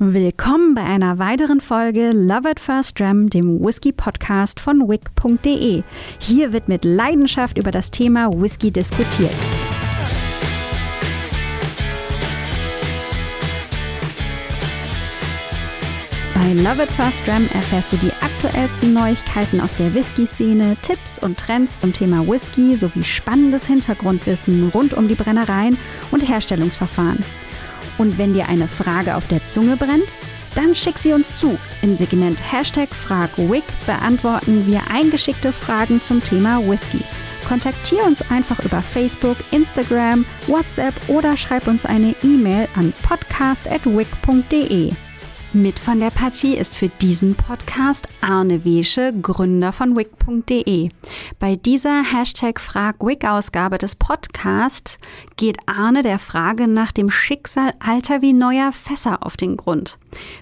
Willkommen bei einer weiteren Folge Love at First Dram, dem Whisky-Podcast von wick.de. Hier wird mit Leidenschaft über das Thema Whisky diskutiert. Bei Love at First Dram erfährst du die aktuellsten Neuigkeiten aus der Whisky-Szene, Tipps und Trends zum Thema Whisky sowie spannendes Hintergrundwissen rund um die Brennereien und Herstellungsverfahren. Und wenn dir eine Frage auf der Zunge brennt, dann schick sie uns zu. Im Segment Hashtag FragWick beantworten wir eingeschickte Fragen zum Thema Whisky. Kontaktiere uns einfach über Facebook, Instagram, WhatsApp oder schreib uns eine E-Mail an podcast.wick.de. Mit von der Partie ist für diesen Podcast Arne Wesche, Gründer von wick.de. Bei dieser Hashtag FragWick-Ausgabe des Podcasts geht Arne der Frage nach dem Schicksal alter wie neuer Fässer auf den Grund.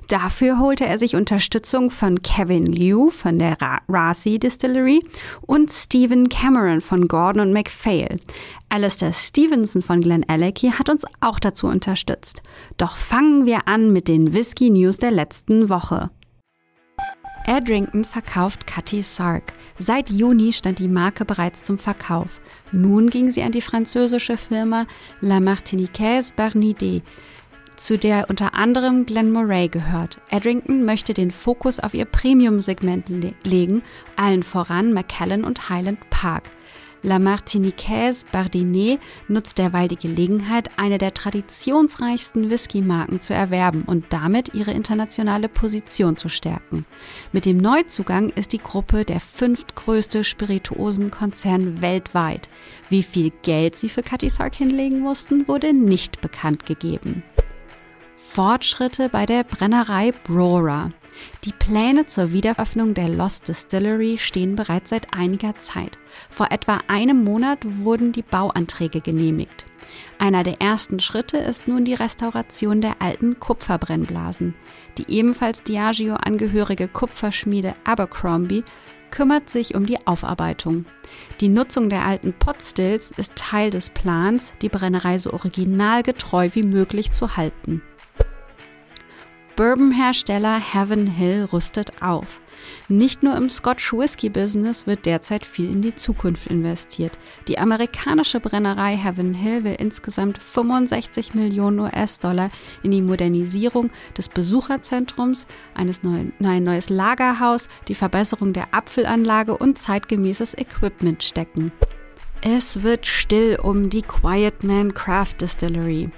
Dafür holte er sich Unterstützung von Kevin Liu von der Rasi Distillery und Stephen Cameron von Gordon und MacPhail. Alistair Stevenson von Glen Alecky hat uns auch dazu unterstützt. Doch fangen wir an mit den Whisky News der letzten Woche. Adrington verkauft Cathy Sark. Seit Juni stand die Marke bereits zum Verkauf. Nun ging sie an die französische Firma La Martiniquaise Barnidé, zu der unter anderem Glen Moray gehört. Adrington möchte den Fokus auf ihr Premium-Segment le legen, allen voran Macallan und Highland Park. La Martiniquaise Bardinet nutzt derweil die Gelegenheit, eine der traditionsreichsten Whisky-Marken zu erwerben und damit ihre internationale Position zu stärken. Mit dem Neuzugang ist die Gruppe der fünftgrößte Spirituosenkonzern weltweit. Wie viel Geld sie für Cutty Sark hinlegen mussten, wurde nicht bekannt gegeben. Fortschritte bei der Brennerei Brora. Die Pläne zur Wiederöffnung der Lost Distillery stehen bereits seit einiger Zeit. Vor etwa einem Monat wurden die Bauanträge genehmigt. Einer der ersten Schritte ist nun die Restauration der alten Kupferbrennblasen. Die ebenfalls Diageo angehörige Kupferschmiede Abercrombie kümmert sich um die Aufarbeitung. Die Nutzung der alten Potstills ist Teil des Plans, die Brennerei so originalgetreu wie möglich zu halten. Bourbon-Hersteller Heaven Hill rüstet auf. Nicht nur im Scotch Whisky Business wird derzeit viel in die Zukunft investiert. Die amerikanische Brennerei Heaven Hill will insgesamt 65 Millionen US-Dollar in die Modernisierung des Besucherzentrums, eines neuen, ein neues Lagerhaus, die Verbesserung der Apfelanlage und zeitgemäßes Equipment stecken. Es wird still um die Quiet Man Craft Distillery.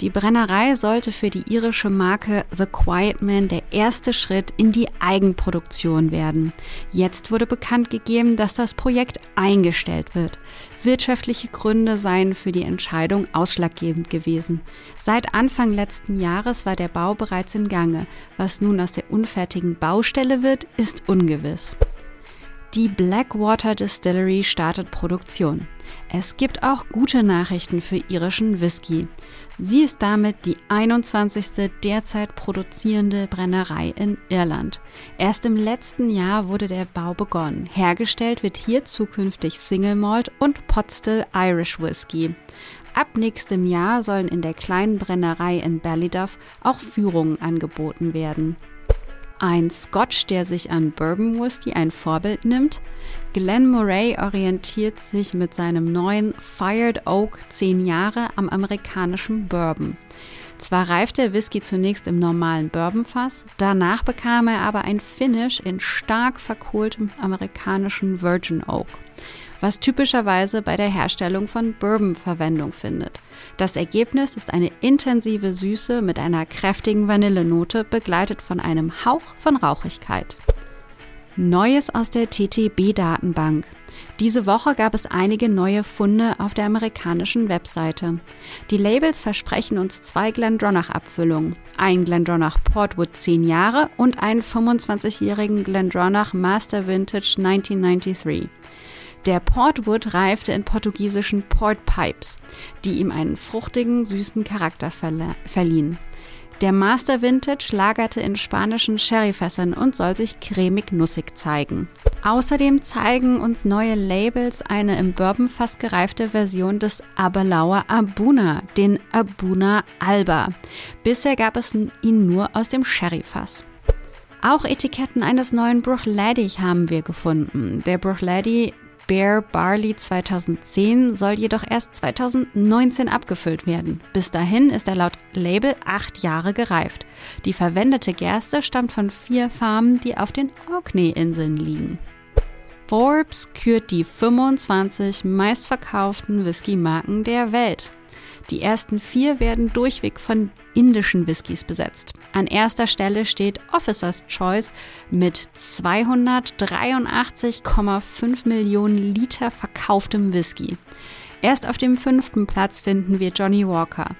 Die Brennerei sollte für die irische Marke The Quiet Man der erste Schritt in die Eigenproduktion werden. Jetzt wurde bekannt gegeben, dass das Projekt eingestellt wird. Wirtschaftliche Gründe seien für die Entscheidung ausschlaggebend gewesen. Seit Anfang letzten Jahres war der Bau bereits in Gange. Was nun aus der unfertigen Baustelle wird, ist ungewiss. Die Blackwater Distillery startet Produktion. Es gibt auch gute Nachrichten für irischen Whisky. Sie ist damit die 21. derzeit produzierende Brennerei in Irland. Erst im letzten Jahr wurde der Bau begonnen. Hergestellt wird hier zukünftig Single Malt und Potstill Irish Whisky. Ab nächstem Jahr sollen in der kleinen Brennerei in Ballyduff auch Führungen angeboten werden. Ein Scotch, der sich an Bourbon Whisky ein Vorbild nimmt. Glenn Murray orientiert sich mit seinem neuen Fired Oak 10 Jahre am amerikanischen Bourbon. Zwar reift der Whisky zunächst im normalen Bourbonfass, danach bekam er aber ein Finish in stark verkohltem amerikanischen Virgin Oak was typischerweise bei der Herstellung von Bourbon Verwendung findet. Das Ergebnis ist eine intensive Süße mit einer kräftigen Vanillenote, begleitet von einem Hauch von Rauchigkeit. Neues aus der TTB-Datenbank. Diese Woche gab es einige neue Funde auf der amerikanischen Webseite. Die Labels versprechen uns zwei Glendronach-Abfüllungen. Ein Glendronach Portwood 10 Jahre und einen 25-jährigen Glendronach Master Vintage 1993. Der Portwood reifte in portugiesischen Port Pipes, die ihm einen fruchtigen, süßen Charakter verliehen. Der Master Vintage lagerte in spanischen Sherryfässern und soll sich cremig-nussig zeigen. Außerdem zeigen uns neue Labels eine im Bourbon fast gereifte Version des Aberlauer Abuna, den Abuna Alba. Bisher gab es ihn nur aus dem Sherryfass. Auch Etiketten eines neuen Bruichladdich haben wir gefunden. Der Bruichladdich Bear Barley 2010 soll jedoch erst 2019 abgefüllt werden. Bis dahin ist er laut Label acht Jahre gereift. Die verwendete Gerste stammt von vier Farmen, die auf den Orkney-Inseln liegen. Forbes kürt die 25 meistverkauften Whisky-Marken der Welt. Die ersten vier werden durchweg von indischen Whiskys besetzt. An erster Stelle steht Officer's Choice mit 283,5 Millionen Liter verkauftem Whisky. Erst auf dem fünften Platz finden wir Johnny Walker.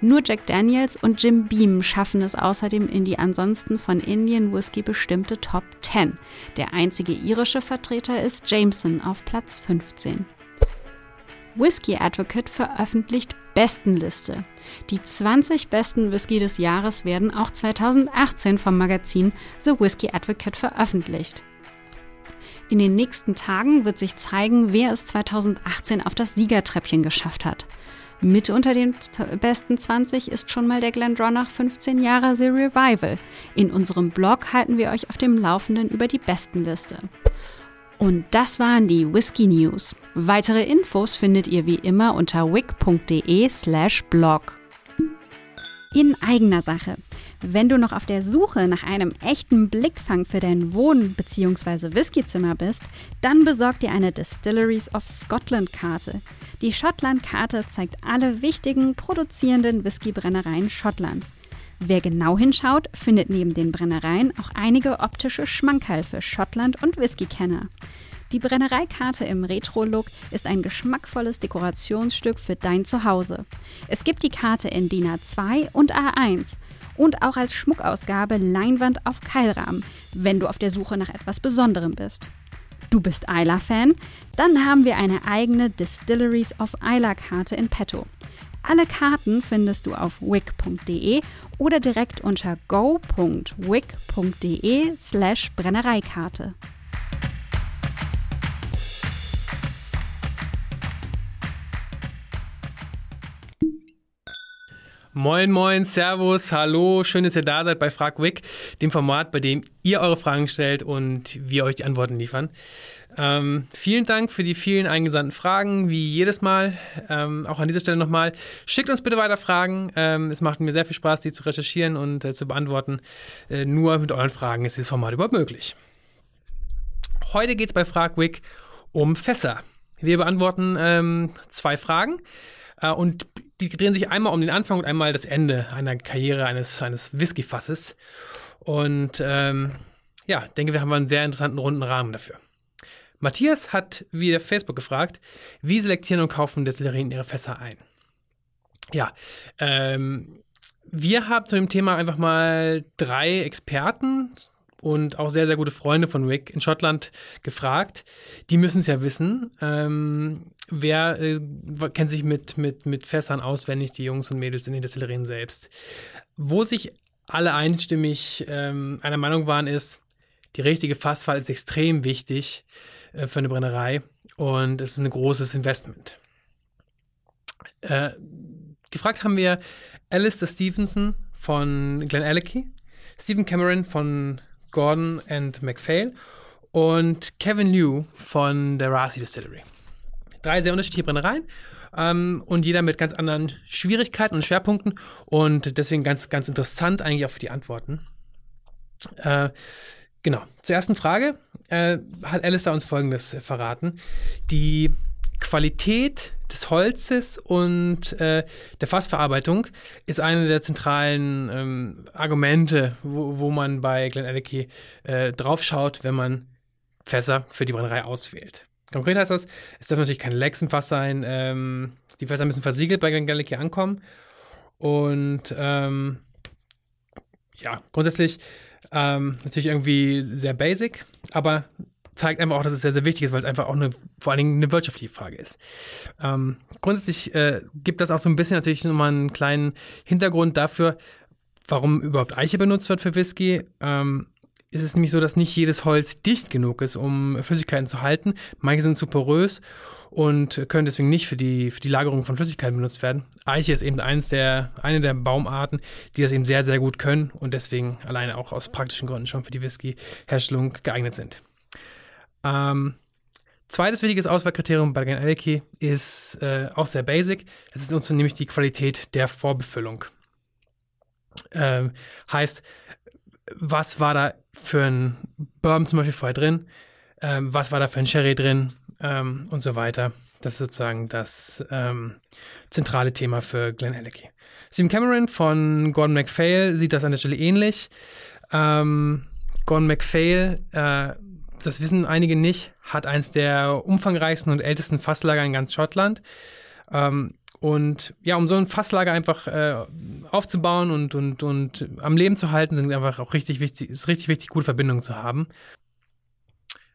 Nur Jack Daniels und Jim Beam schaffen es außerdem in die ansonsten von Indian Whisky bestimmte Top 10. Der einzige irische Vertreter ist Jameson auf Platz 15. Whisky Advocate veröffentlicht Bestenliste. Die 20 besten Whisky des Jahres werden auch 2018 vom Magazin The Whisky Advocate veröffentlicht. In den nächsten Tagen wird sich zeigen, wer es 2018 auf das Siegertreppchen geschafft hat. Mit unter den besten 20 ist schon mal der Glendronach 15 Jahre The Revival. In unserem Blog halten wir euch auf dem Laufenden über die Bestenliste. Und das waren die Whisky News. Weitere Infos findet ihr wie immer unter wick.de slash blog. In eigener Sache. Wenn du noch auf der Suche nach einem echten Blickfang für dein Wohn- bzw. Whiskyzimmer bist, dann besorg dir eine Distilleries of Scotland Karte. Die Schottland-Karte zeigt alle wichtigen produzierenden Whiskybrennereien Schottlands. Wer genau hinschaut, findet neben den Brennereien auch einige optische Schmankerl für Schottland- und Whisky-Kenner. Die Brennereikarte im Retro-Look ist ein geschmackvolles Dekorationsstück für dein Zuhause. Es gibt die Karte in DIN A2 und A1 und auch als Schmuckausgabe Leinwand auf Keilrahmen, wenn du auf der Suche nach etwas Besonderem bist. Du bist Isla-Fan? Dann haben wir eine eigene Distilleries of Isla-Karte in petto. Alle Karten findest du auf wick.de oder direkt unter go.wick.de slash Brennereikarte. Moin, moin, Servus, hallo, schön, dass ihr da seid bei Frag Wick, dem Format, bei dem ihr eure Fragen stellt und wir euch die Antworten liefern. Ähm, vielen Dank für die vielen eingesandten Fragen, wie jedes Mal. Ähm, auch an dieser Stelle nochmal. Schickt uns bitte weiter Fragen. Ähm, es macht mir sehr viel Spaß, die zu recherchieren und äh, zu beantworten. Äh, nur mit euren Fragen ist dieses Format überhaupt möglich. Heute geht es bei Fragwick um Fässer. Wir beantworten ähm, zwei Fragen äh, und die drehen sich einmal um den Anfang und einmal das Ende einer Karriere eines, eines Whiskyfasses. Und ähm, ja, denke, wir haben einen sehr interessanten runden Rahmen dafür. Matthias hat via Facebook gefragt, wie selektieren und kaufen Destillerien ihre Fässer ein? Ja, ähm, wir haben zu dem Thema einfach mal drei Experten und auch sehr, sehr gute Freunde von Rick in Schottland gefragt. Die müssen es ja wissen. Ähm, wer äh, kennt sich mit, mit, mit Fässern auswendig, die Jungs und Mädels in den Destillerien selbst? Wo sich alle einstimmig ähm, einer Meinung waren, ist, die richtige Fasswahl ist extrem wichtig. Äh, für eine Brennerei und es ist ein großes Investment. Äh, gefragt haben wir Alistair Stevenson von Glen Alecky, Stephen Cameron von Gordon and MacPhail und Kevin Liu von der Rasi Distillery. Drei sehr unterschiedliche Brennereien ähm, und jeder mit ganz anderen Schwierigkeiten und Schwerpunkten und deswegen ganz, ganz interessant eigentlich auch für die Antworten. Äh, Genau. Zur ersten Frage äh, hat Alistair uns Folgendes verraten. Die Qualität des Holzes und äh, der Fassverarbeitung ist eine der zentralen ähm, Argumente, wo, wo, man bei Glen Alecky äh, draufschaut, wenn man Fässer für die Brennerei auswählt. Konkret heißt das, es darf natürlich kein Lexenfass sein. Ähm, die Fässer müssen versiegelt bei Glen Alecky ankommen. Und ähm, ja, grundsätzlich ähm, natürlich irgendwie sehr basic, aber zeigt einfach auch, dass es sehr, sehr wichtig ist, weil es einfach auch eine, vor allen Dingen eine wirtschaftliche Frage ist. Ähm, grundsätzlich äh, gibt das auch so ein bisschen natürlich nochmal einen kleinen Hintergrund dafür, warum überhaupt Eiche benutzt wird für Whisky. Ähm, ist es nämlich so, dass nicht jedes Holz dicht genug ist, um Flüssigkeiten zu halten. Manche sind zu porös und können deswegen nicht für die, für die Lagerung von Flüssigkeiten benutzt werden. Eiche ist eben eins der, eine der Baumarten, die das eben sehr, sehr gut können und deswegen alleine auch aus praktischen Gründen schon für die Whisky-Herstellung geeignet sind. Ähm, zweites wichtiges Auswahlkriterium bei Glen Elke ist äh, auch sehr basic. Es ist uns nämlich die Qualität der Vorbefüllung. Ähm, heißt, was war da für ein Bourbon zum Beispiel vorher drin? Ähm, was war da für ein Sherry drin? ähm, und so weiter. Das ist sozusagen das ähm, zentrale Thema für Glenn Alecky. Stephen Cameron von Gordon MacPhail sieht das an der Stelle ähnlich. Ähm, Gordon MacPhail, äh, das wissen einige nicht, hat eins der umfangreichsten und ältesten Fasslager in ganz Schottland. Ähm, und ja, um so ein Fasslager einfach äh, aufzubauen und, und, und am Leben zu halten, sind einfach auch richtig wichtig, ist richtig wichtig, gute Verbindungen zu haben.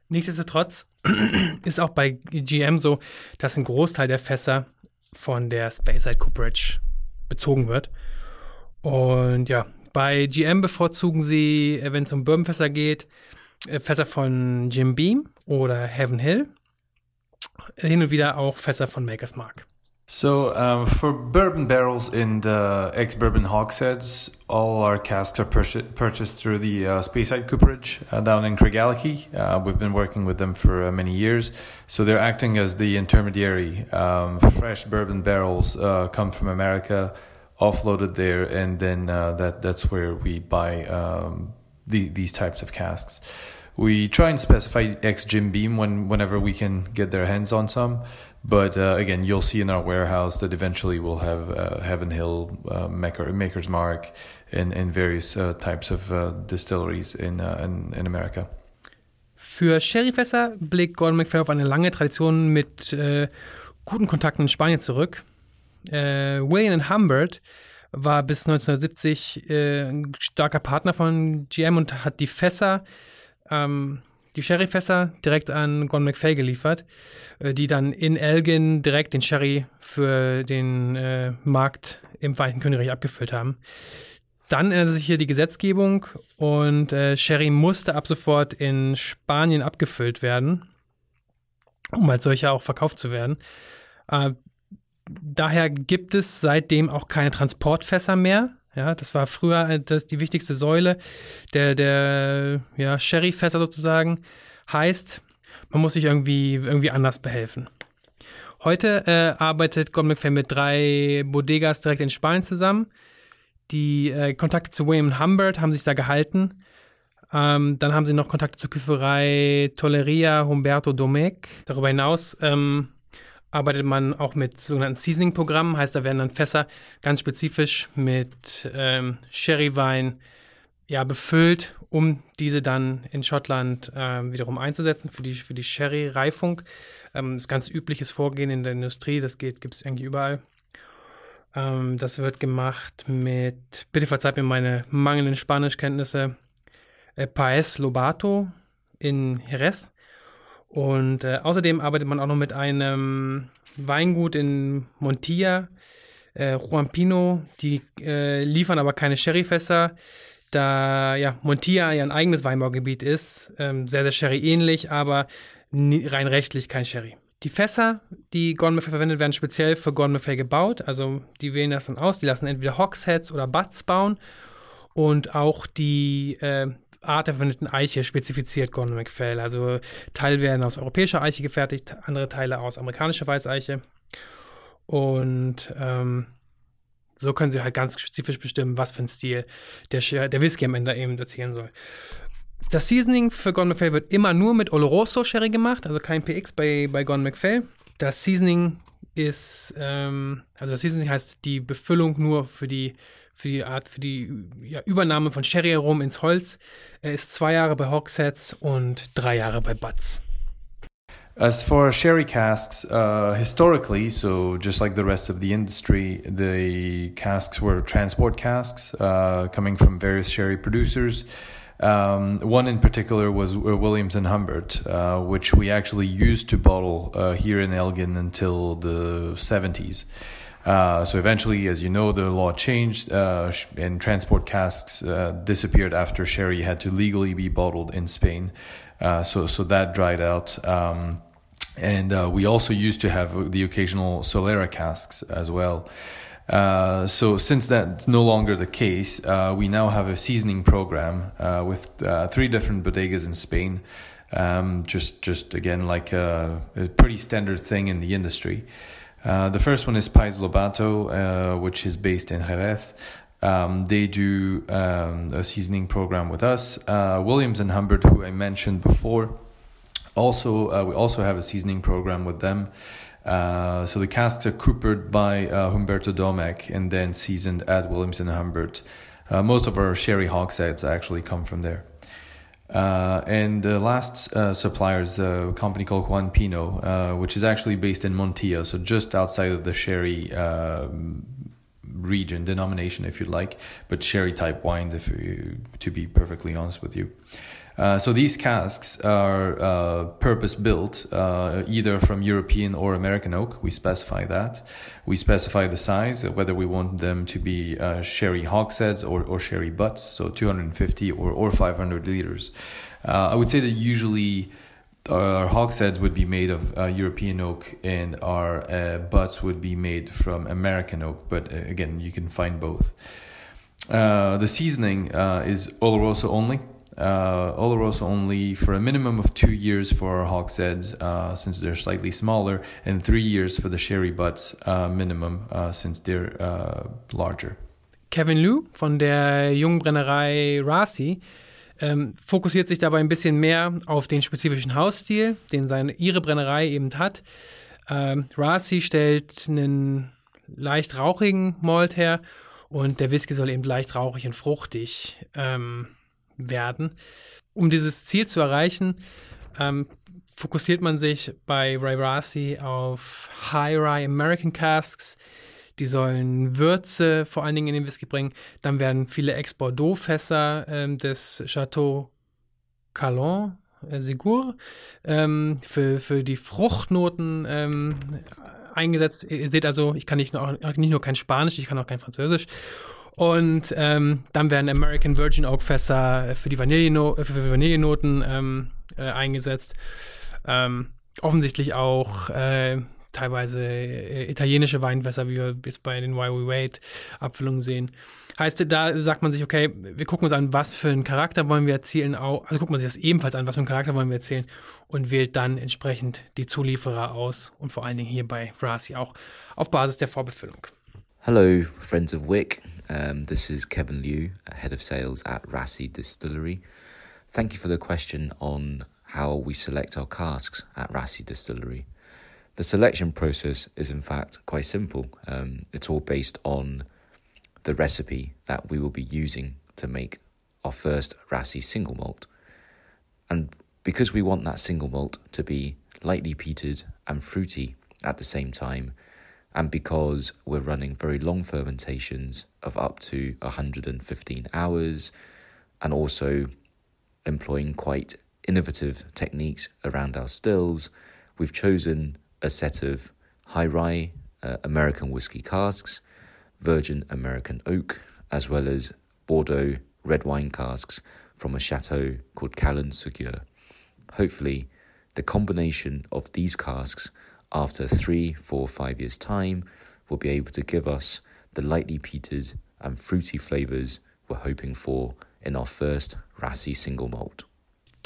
Nichtsdestotrotz ist auch bei GM so, dass ein Großteil der Fässer von der Speyside Cooperage bezogen wird. Und ja, bei GM bevorzugen sie, äh, wenn es um Bourbonfässer geht, Fässer von Jim Beam oder Heaven Hill. Hin und wieder auch Fässer von Maker's Mark. So, um, for bourbon barrels in the ex bourbon hogsheads, all our casks are purchased through the uh, Speyside Cooperage uh, down in Craigellachie. Uh, we've been working with them for uh, many years, so they're acting as the intermediary. Um, fresh bourbon barrels uh, come from America, offloaded there, and then uh, that that's where we buy um, the, these types of casks. We try and specify ex Jim Beam when whenever we can get their hands on some. But uh, again, you'll see in our warehouse that eventually we'll have uh, Heaven Hill, uh, Maker, Maker's Mark, and, and various uh, types of uh, distilleries in, uh, in, in America. Für Sherryfässer blickt Gordon MacPhail auf eine lange Tradition mit äh, guten Kontakten in Spanien zurück. Äh, William Humbert war bis 1970 äh, ein starker Partner von GM und hat die Fässer ähm, die Sherryfässer direkt an Gordon MacPhail geliefert, äh, die dann in Elgin direkt den Sherry für den äh, Markt im Vereinigten Königreich abgefüllt haben. Dann änderte sich hier die Gesetzgebung und äh, Sherry musste ab sofort in Spanien abgefüllt werden, um als solcher auch verkauft zu werden. Daher gibt es seitdem auch keine Transportfässer mehr. Ja, das war früher äh, das, die wichtigste Säule der, der ja, Sherry-Fässer sozusagen. Heißt, man muss sich irgendwie, irgendwie anders behelfen. Heute äh, arbeitet Gordon McFay mit drei Bodegas direkt in Spanien zusammen. Die äh, Kontakte zu William Humbert haben sich da gehalten. Ähm, dann haben sie noch Kontakte zur Küferei Toleria Humberto Domecq. Darüber hinaus ähm, arbeitet man auch mit sogenannten Seasoning-Programmen, heißt, da werden dann Fässer ganz spezifisch mit ähm, Sherrywein ja, befüllt, um diese dann in Schottland ähm, wiederum einzusetzen für die, für die Sherry-Reifung. Ähm, das ganz übliches Vorgehen in der Industrie, das gibt es eigentlich überall. Ähm, das wird gemacht mit, bitte verzeiht mir meine mangelnden Spanischkenntnisse, äh, Paes Lobato in Jerez. Und äh, außerdem arbeitet man auch noch mit einem Weingut in Montilla, äh, Juan Pino. Die äh, liefern aber keine Sherryfässer, da ja Montilla ja ein eigenes Weinbaugebiet ist. Ähm, sehr, sehr Sherry-ähnlich, aber rein rechtlich kein Sherry. Die Fässer, die Gordon Maffei verwendet, werden speziell für Gordon Maffei gebaut. Also die wählen das dann aus. Die lassen entweder Hogsheads oder Butts bauen. Und auch die äh, Art der verwendeten Eiche spezifiziert Gordon MacPhail. Also Teile werden aus europäischer Eiche gefertigt, andere Teile aus amerikanischer Weißeiche. Und ähm, so können sie halt ganz spezifisch bestimmen, was für ein Stil der, der Whisky am Ende eben erzielen soll. Das Seasoning für Gordon MacPhail wird immer nur mit Oloroso Sherry gemacht, also kein PX bei, bei Gordon MacPhail. Das Seasoning ist, ähm, also das Seasoning heißt die Befüllung nur für die für die Art, für die ja, Übernahme von Sherry Rum ins Holz. Er ist zwei Jahre bei Hogsheads und drei Jahre bei Butts. As for sherry casks, uh, historically, so just like the rest of the industry, the casks were transport casks uh, coming from various sherry producers. Um, one in particular was uh, Williams and Humbert, uh, which we actually used to bottle uh, here in Elgin until the 70s. Uh, so eventually, as you know, the law changed uh, and transport casks uh, disappeared after sherry had to legally be bottled in Spain. Uh, so so that dried out. Um, and uh, we also used to have the occasional Solera casks as well. Uh, so since that's no longer the case, uh, we now have a seasoning program uh, with three different bodegas in Spain. Um, just, just again, like a, a, pretty standard thing in the industry. Uh, the first one is Pais Lobato, which is based in Jerez. Um, they do um, a seasoning program with us. Williams and Humbert, who I mentioned before, also we also have a seasoning program with them. Uh, so the casks are coopered by uh, Humberto Domecq and then seasoned at Williams and Humbert. Uh, most of our sherry hogsheads actually come from there. Uh, and the last uh, supplier is a company called Juan Pino, uh, which is actually based in Montilla, so just outside of the sherry region, denomination, if you like, but sherry type wines, if you, to be perfectly honest with you. Uh, so these casks are uh, purpose built, uh, either from European or American oak. We specify that. We specify the size, whether we want them to be uh, sherry hogsheads or, or sherry butts, so 250 or, or 500 liters. Uh, I would say that usually our hogsheads would be made of European oak and our butts would be made from American oak, but again, you can find both. the seasoning is Oloroso only uh, Oloroso only for a minimum of two years for our hogsheads, uh, since they're slightly smaller, and three years for the sherry butts uh, minimum, uh, since they're uh, larger. Kevin Liu von der jungen Brennerei Rasi ähm, fokussiert sich dabei ein bisschen mehr auf den spezifischen Hausstil, den seine, ihre Brennerei eben hat. Ähm, Rasi stellt einen leicht rauchigen Malt her und der Whisky soll eben leicht rauchig und fruchtig ähm, werden. Um dieses Ziel zu erreichen, ähm, fokussiert man sich bei Ray Rasi auf High Rye American Casks. Die sollen Würze vor allen Dingen in den Whisky bringen. Dann werden viele Ex-Bordeaux-Fässer ähm, des Chateau Calon, äh, Sigur, ähm, für, für die Fruchtnoten ähm, eingesetzt. Ihr seht also, ich kann nicht nur, nicht nur kein Spanisch, ich kann auch kein Französisch. Und ähm, dann werden American Virgin Oak Fässer für die Vanilleno für Vanillenoten ähm, äh, eingesetzt. Ähm, offensichtlich auch äh, teilweise äh, italienische Weinfässer, wie wir es bei den Why We Wait Abfüllungen sehen. Heißt, da sagt man sich, okay, wir gucken uns an, was für einen Charakter wollen wir erzielen, also guckt man sich das ebenfalls an, was für einen Charakter wollen wir erzielen und wählt dann entsprechend die Zulieferer aus und vor allen Dingen hier bei Rasi auch auf Basis der Vorbefüllung. Hello, friends of Wick. Um, this is Kevin Liu, head of sales at Rassi Distillery. Thank you for the question on how we select our casks at Rassi Distillery. The selection process is, in fact, quite simple. Um, it's all based on the recipe that we will be using to make our first Rassi single malt. And because we want that single malt to be lightly peated and fruity at the same time, and because we're running very long fermentations of up to 115 hours and also employing quite innovative techniques around our stills, we've chosen a set of high rye uh, American whiskey casks, virgin American oak, as well as Bordeaux red wine casks from a chateau called Callan Sugur. Hopefully, the combination of these casks after three, four, five years' time, will be able to give us the lightly peated and fruity flavors we're hoping for in our first Rassi Single Malt.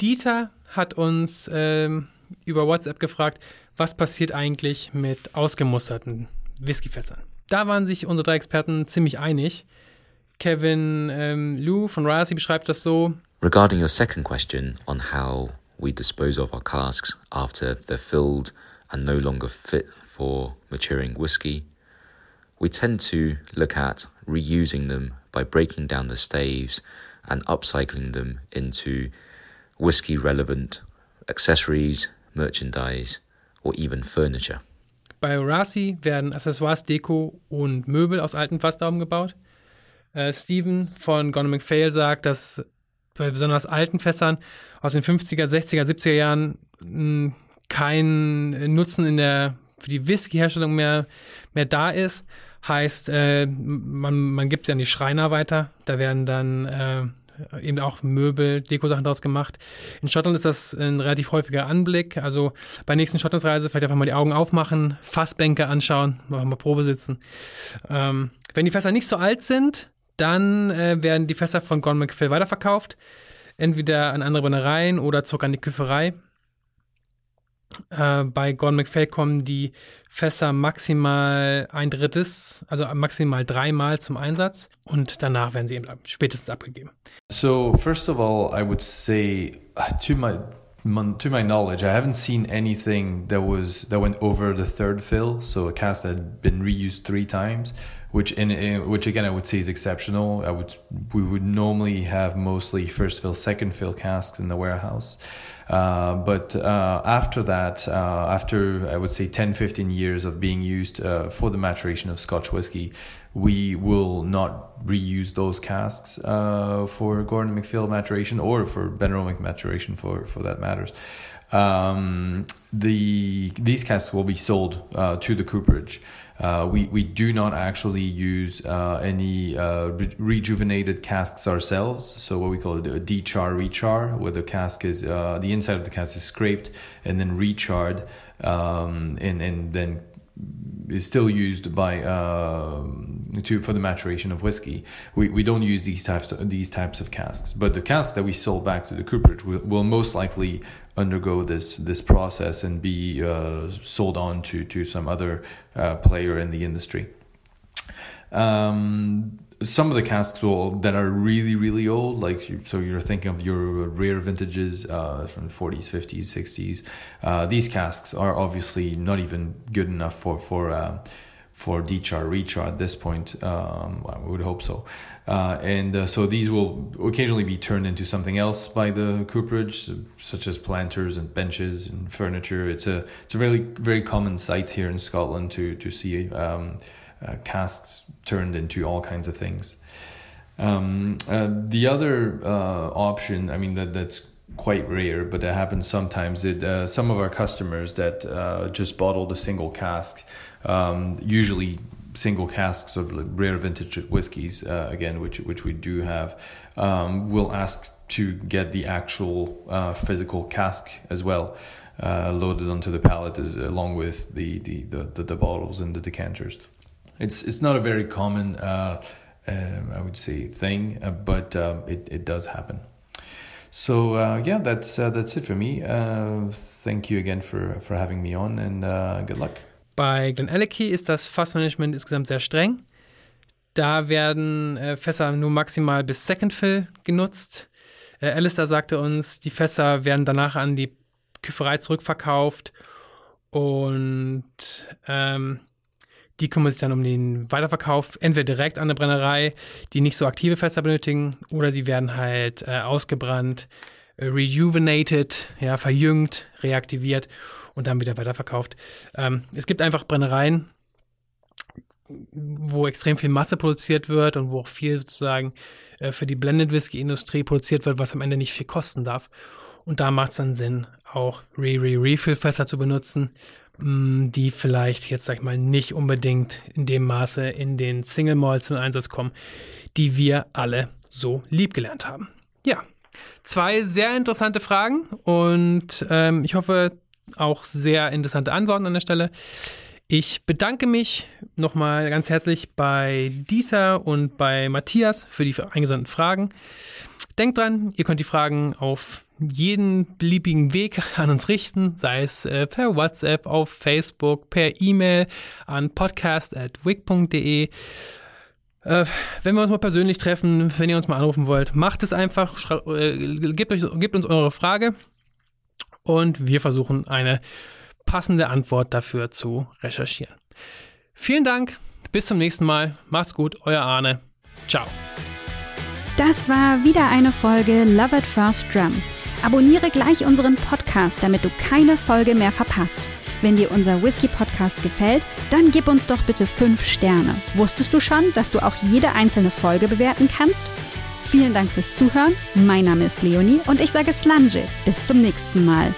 Dieter hat uns ähm, über WhatsApp gefragt, was passiert eigentlich mit ausgemusterten Whiskyfässern. Da waren sich unsere drei Experten ziemlich einig. Kevin ähm, Lou von Rassi beschreibt das so. Regarding your second question on how we dispose of our casks after they're filled and no longer fit for maturing whiskey, we tend to look at reusing them by breaking down the staves and upcycling them into whiskey relevant accessories, merchandise, or even furniture. Bei Rasi werden Accessoires, Deko und Möbel aus alten Fassdauben gebaut. Äh, Steven von Gonna McPhail sagt, dass bei besonders alten Fässern aus den 50er, 60er, 70er Jahren mh, kein Nutzen in der, für die Whisky-Herstellung mehr, mehr da ist. Heißt, äh, man, man gibt es an die Schreiner weiter. Da werden dann äh, eben auch Möbel, Dekosachen draus gemacht. In Schottland ist das ein relativ häufiger Anblick. Also bei nächsten Schottlandsreise vielleicht einfach mal die Augen aufmachen, Fassbänke anschauen, mal Probe sitzen. Ähm, wenn die Fässer nicht so alt sind, dann äh, werden die Fässer von Gordon McPhail weiterverkauft. Entweder an andere Brennereien oder zurück an die Küferei. Äh, bei Gordon McPhail kommen die Fässer maximal ein drittes, also maximal dreimal zum Einsatz und danach werden sie eben spätestens abgegeben. So, first of all, I would say uh, to my to my knowledge, I haven't seen anything that was that went over the third fill. So a cast that had been reused three times, which in, in, which again I would say is exceptional. I would we would normally have mostly first fill, second fill casks in the warehouse. Uh, but uh, after that, uh, after I would say 10, 15 years of being used uh, for the maturation of Scotch whiskey, we will not reuse those casks uh, for Gordon McPhail maturation or for Benromic maturation for, for that matters. Um, the these casks will be sold to the cooperage. Uh, we, we do not actually use uh, any uh, re- rejuvenated casks ourselves. So what we call a dechar rechar, where the cask is uh, the inside of the cask is scraped and then recharred, um, and and then is still used by uh, to for the maturation of whiskey. We, we don't use these types of, these types of casks, but the casks that we sold back to the cooperage will, will most likely undergo this this process and be uh, sold on to to some other uh, player in the industry. Um, some of the casks will, that are really really old like so you're thinking of your rare vintages uh, from the 40s 50s 60s uh, these casks are obviously not even good enough for for uh, for dechar rechar at this point um, I would hope so uh, and uh, so these will occasionally be turned into something else by the cooperage such as planters and benches and furniture it's a it's a very very common sight here in Scotland to to see um, uh, casks turned into all kinds of things. Um, uh, the other uh, option, I mean, that that's quite rare, but it happens sometimes. It uh, some of our customers that just bottled a single cask, um, usually single casks of rare vintage whiskeys, uh, again, which which we do have, um, will ask to get the actual uh, physical cask as well. Uh, loaded onto the pallet as, along with the, the, the, the, the bottles and the decanters. It's it's not a very common, uh, um, I would say, thing, uh, but um, it it does happen. So uh, yeah, that's that's it for me. Thank you again for for having me on, and good luck. Bei Glen Alecky ist das Fassmanagement insgesamt sehr streng. Da werden äh, Fässer nur maximal bis Second Fill genutzt. Äh, Alistair sagte uns, die Fässer werden danach an die Küfferei zurückverkauft und ähm, die kümmern sich dann um den Weiterverkauf, entweder direkt an eine Brennerei, die nicht so aktive Fässer benötigen, oder sie werden halt äh, ausgebrannt, rejuvenated, ja, verjüngt, reaktiviert und dann wieder weiterverkauft. Ähm, es gibt einfach Brennereien, wo extrem viel Masse produziert wird und wo auch viel sozusagen äh, für die Blended Whisky Industrie produziert wird, was am Ende nicht viel kosten darf. Und da macht es dann Sinn, auch Re-Re-Refill-Fässer zu benutzen, Mm, die vielleicht jetzt, sag ich mal, nicht unbedingt in dem Maße in den Single Malls zum Einsatz kommen, die wir alle so lieb gelernt haben. Ja, zwei sehr interessante Fragen und ähm, ich hoffe auch sehr interessante Antworten an der Stelle. Ich bedanke mich nochmal ganz herzlich bei Dieter und bei Matthias für die eingesandten Fragen. Denkt dran, ihr könnt die Fragen auf jeden beliebigen Weg an uns richten, sei es äh, per WhatsApp, auf Facebook, per E-Mail an podcast.wig.de. Äh, wenn wir uns mal persönlich treffen, wenn ihr uns mal anrufen wollt, macht es einfach, äh, gebt, euch, gebt uns eure Frage und wir versuchen eine passende Antwort dafür zu recherchieren. Vielen Dank, bis zum nächsten Mal, macht's gut, euer Arne, ciao. Das war wieder eine Folge Love at First Drum. Abonniere gleich unseren Podcast, damit du keine Folge mehr verpasst. Wenn dir unser Whisky-Podcast gefällt, dann gib uns doch bitte 5 Sterne. Wusstest du schon, dass du auch jede einzelne Folge bewerten kannst? Vielen Dank fürs Zuhören. Mein Name ist Leonie und ich sage Slange. Bis zum nächsten Mal.